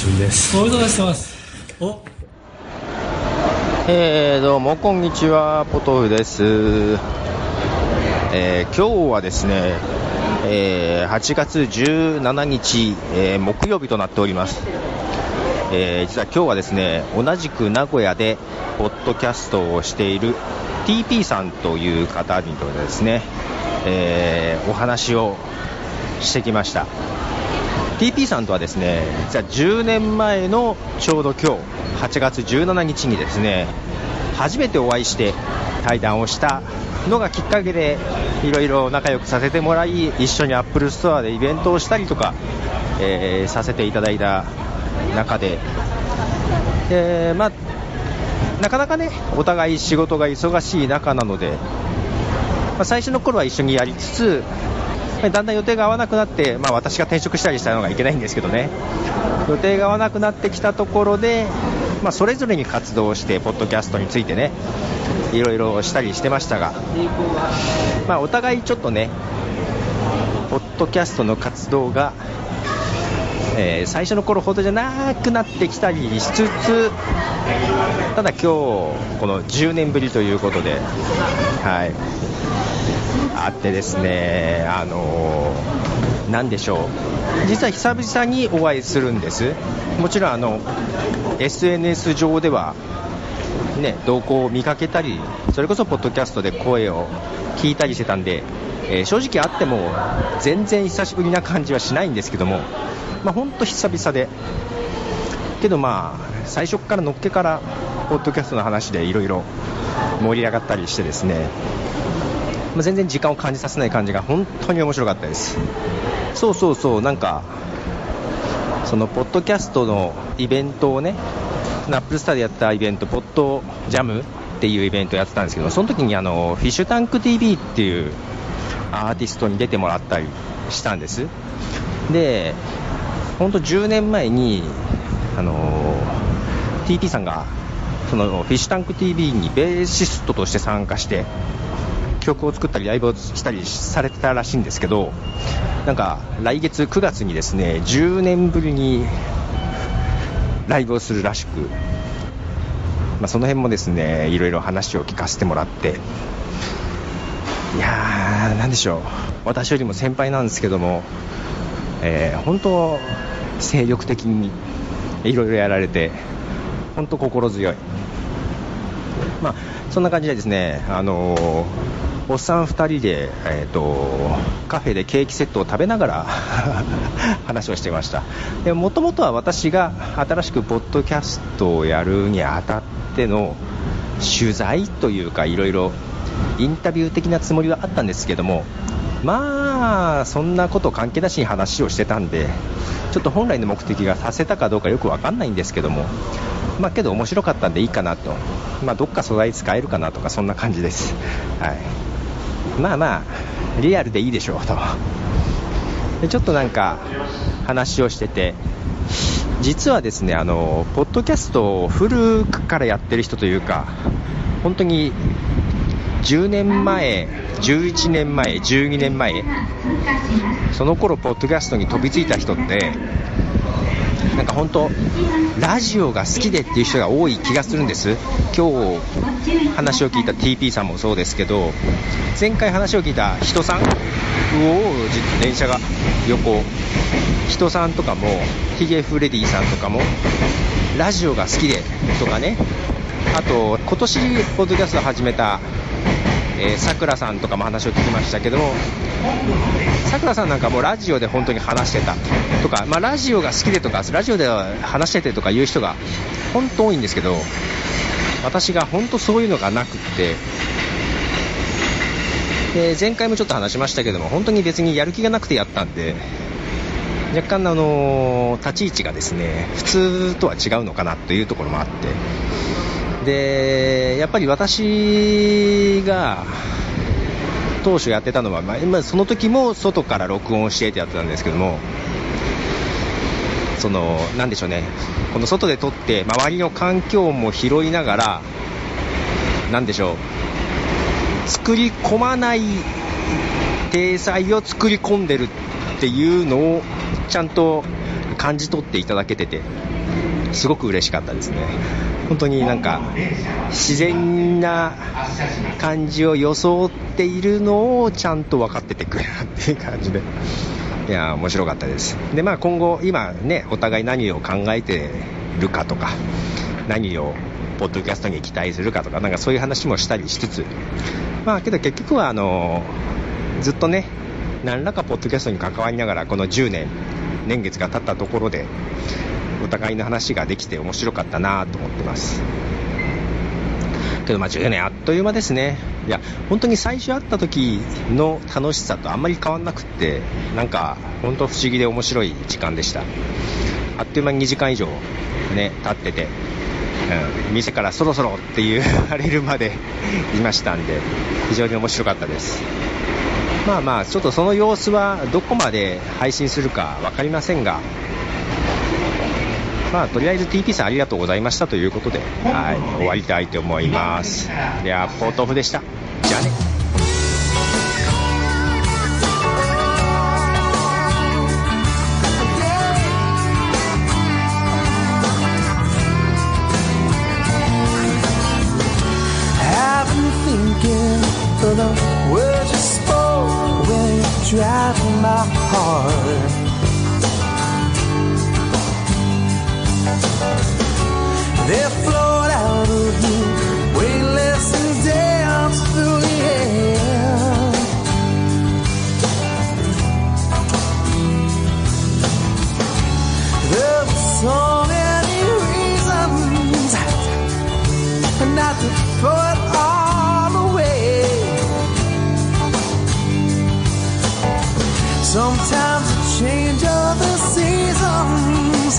俊です。おめでとうございます。お。えー、どうもこんにちはポトフです、えー今日はですね、えー8月17日、えー木曜日となっております、えー実は今日はですね同じく名古屋でポッドキャストをしている TP さんという方にとですね、えーお話をしてきました TP さんとはですね実は10年前のちょうど今日8月17日にですね初めてお会いして対談をしたのがきっかけでいろいろ仲良くさせてもらい一緒にアップルストアでイベントをしたりとか、えーさせていただいた中で、えまあ、なかなかねお互い仕事が忙しい中なので、まあ最初の頃は一緒にやりつつだんだん予定が合わなくなって、まあ、私が転職したりしたのがいけないんですけどね。予定が合わなくなってきたところで、まあ、それぞれに活動してポッドキャストについてねいろいろしたりしてましたが、まあ、お互いちょっとねポッドキャストの活動が、えー最初の頃ほどじゃなくなってきたりしつつただ今日この10年ぶりということではい。あってですね、あのーなんでしょう、実は久々にお会いするんです、もちろんあの SNS 上では、ね、動向を見かけたり、それこそポッドキャストで声を聞いたりしてたんで、えー正直あっても全然久しぶりな感じはしないんですけども、まあ、本当久々で、けどまあ、最初からのっけから、ポッドキャストの話でいろいろ盛り上がったりしてですね、まあ全然時間を感じさせない感じが本当に面白かったです。そうそうそうなんかそのポッドキャストのイベントをねアップルスターでやったイベントポッドジャムっていうイベントをやってたんですけどその時にあのフィッシュタンク TV っていうアーティストに出てもらったりしたんです。で本当10年前にあの TP さんがそのフィッシュタンク TV にベーシストとして参加して曲を作ったりライブをしたりされてたらしいんですけどなんか来月9月にですね10年ぶりにライブをするらしく、まあ、その辺もですねいろいろ話を聞かせてもらっていやーなんでしょう。私よりも先輩なんですけども、えー本当精力的にいろいろやられて本当心強い。まあ、そんな感じでですね、あのーおっさん2人で、えー、とカフェでケーキセットを食べながら 話をしていました。もともとは私が新しくポッドキャストをやるにあたっての取材というかいろいろインタビュー的なつもりはあったんですけどもまあそんなこと関係なしに話をしてたんでちょっと本来の目的がさせたかどうかよくわかんないんですけどもまあけど面白かったんでいいかなと。まあどっか素材使えるかなとかそんな感じです。はい。まあまあリアルでいいでしょうと。でちょっとなんか話をしてて。実はですねあのポッドキャストを古くからやってる人というか本当に10年前、11年前、12年前、その頃ポッドキャストに飛びついた人って、なんか本当、ラジオが好きでっていう人が多い気がするんです、今日話を聞いた TP さんもそうですけど、前回話を聞いた人さん、うおー、電車が横、人さんとかも、ヒゲフレディさんとかも、ラジオが好きでとかね、あと、今年ポッドキャスト始めたえさくらさんとかも話を聞きましたけども、さくらさんなんかもうラジオで本当に話してたとか、まあ、ラジオが好きでとか、ラジオでは話しててとかいう人が本当多いんですけど、私が本当そういうのがなくって、で前回もちょっと話しましたけども、本当に別にやる気がなくてやったんで、若干、あの立ち位置がですね普通とは違うのかなというところもあって。でやっぱり私が当初やってたのは、まあ、今その時も外から録音してってやってたんですけどもそのなんでしょうねこの外で撮って周りの環境も拾いながらなんでしょう作り込まない体裁を作り込んでるっていうのをちゃんと感じ取っていただけててすごく嬉しかったですね。本当になんか、自然な感じを装っているのをちゃんと分かっててくれるっていう感じで。いや、面白かったです。で、まあ今後、今ね、お互い何を考えてるかとか、何をポッドキャストに期待するかとか、なんかそういう話もしたりしつつ、まあけど結局はあの、ずっとね、何らかポッドキャストに関わりながら、この10年、年月が経ったところで、互いの話ができて面白かったなと思ってます。けどまあ10年あっという間ですね。いや、本当に最初会った時の楽しさとあんまり変わんなくって、なんか本当不思議で面白い時間でした。あっという間に2時間以上ね、経ってて、うん、店からそろそろって言わ れるまでいましたんで、非常に面白かったです。まあまあ、ちょっとその様子はどこまで配信するか分かりませんが、まあ、とりあえず TP さんありがとうございましたということで、はい、終わりたいと思います。では、ポートオフでした。じゃあね。To throw it all away. Sometimes a change of the seasons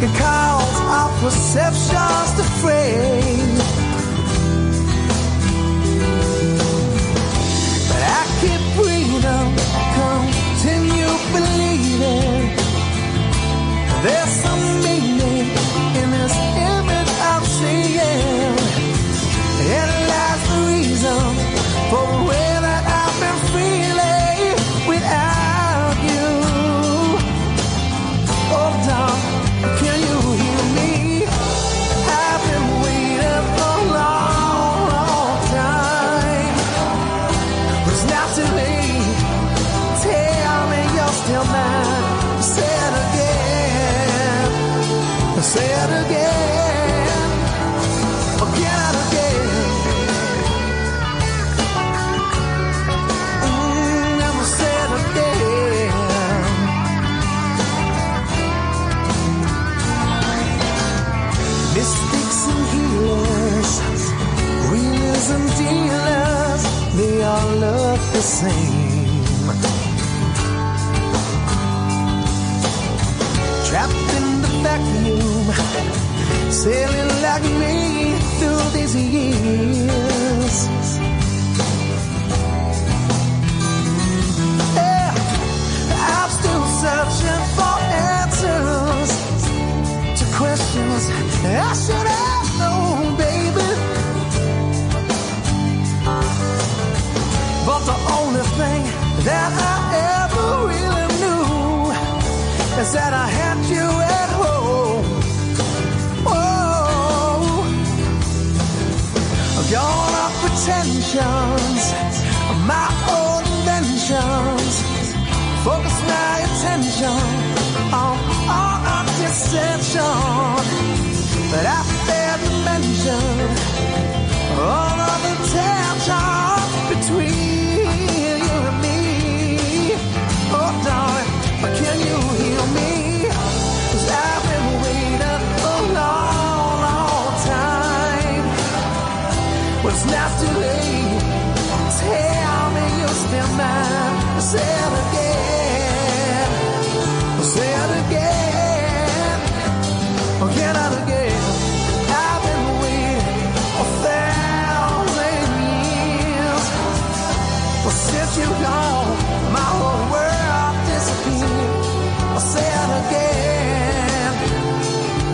can cause our perceptions to fray. Sailing like me through these years. Yeah, I'm still searching for answers to questions I should have known, baby. But the only thing that I ever really knew is that I had you attention on oh, all our oh, dissension. But I failed to mention all of the tension between you and me. Oh, darling, can you hear me? Cause I've been waiting a long, long time. Well, it's not too late. Tell me you're still mine. Say. Say it again. Oh, again again. I've been waiting a thousand years. Well, since you're gone, my whole world disappeared. I'll say it again.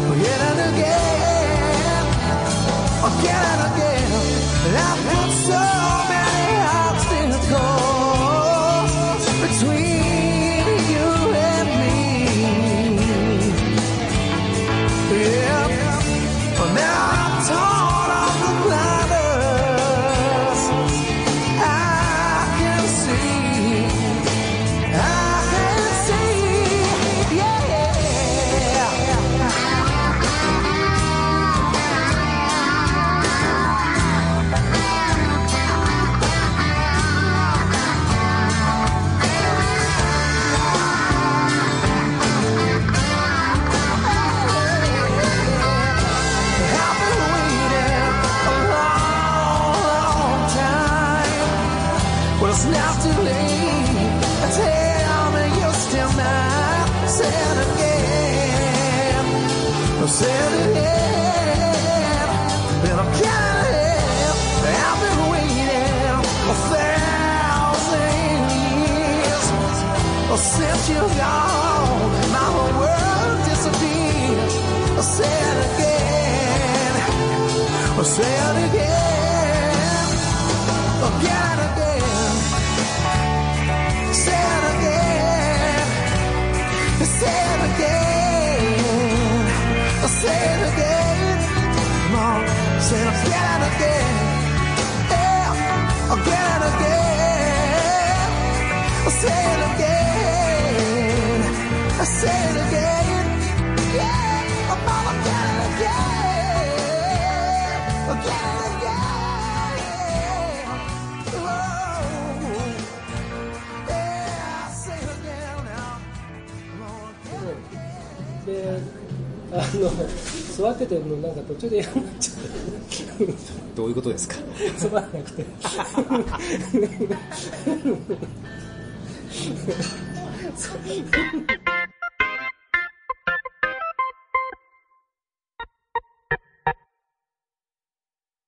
Oh, again and again. I've got so setting in, I'm counting. I've been waiting a thousand years since you're gone. My whole world again, again. Say it again and again. Yeah. Again and again. Say it again. Say it again. Yeah. I'm again and again. Again and again. Oh. Yeah. Say it again again. であの座っててもなんか途中で嫌になっちゃって どういうことですか？つまらなくて。そう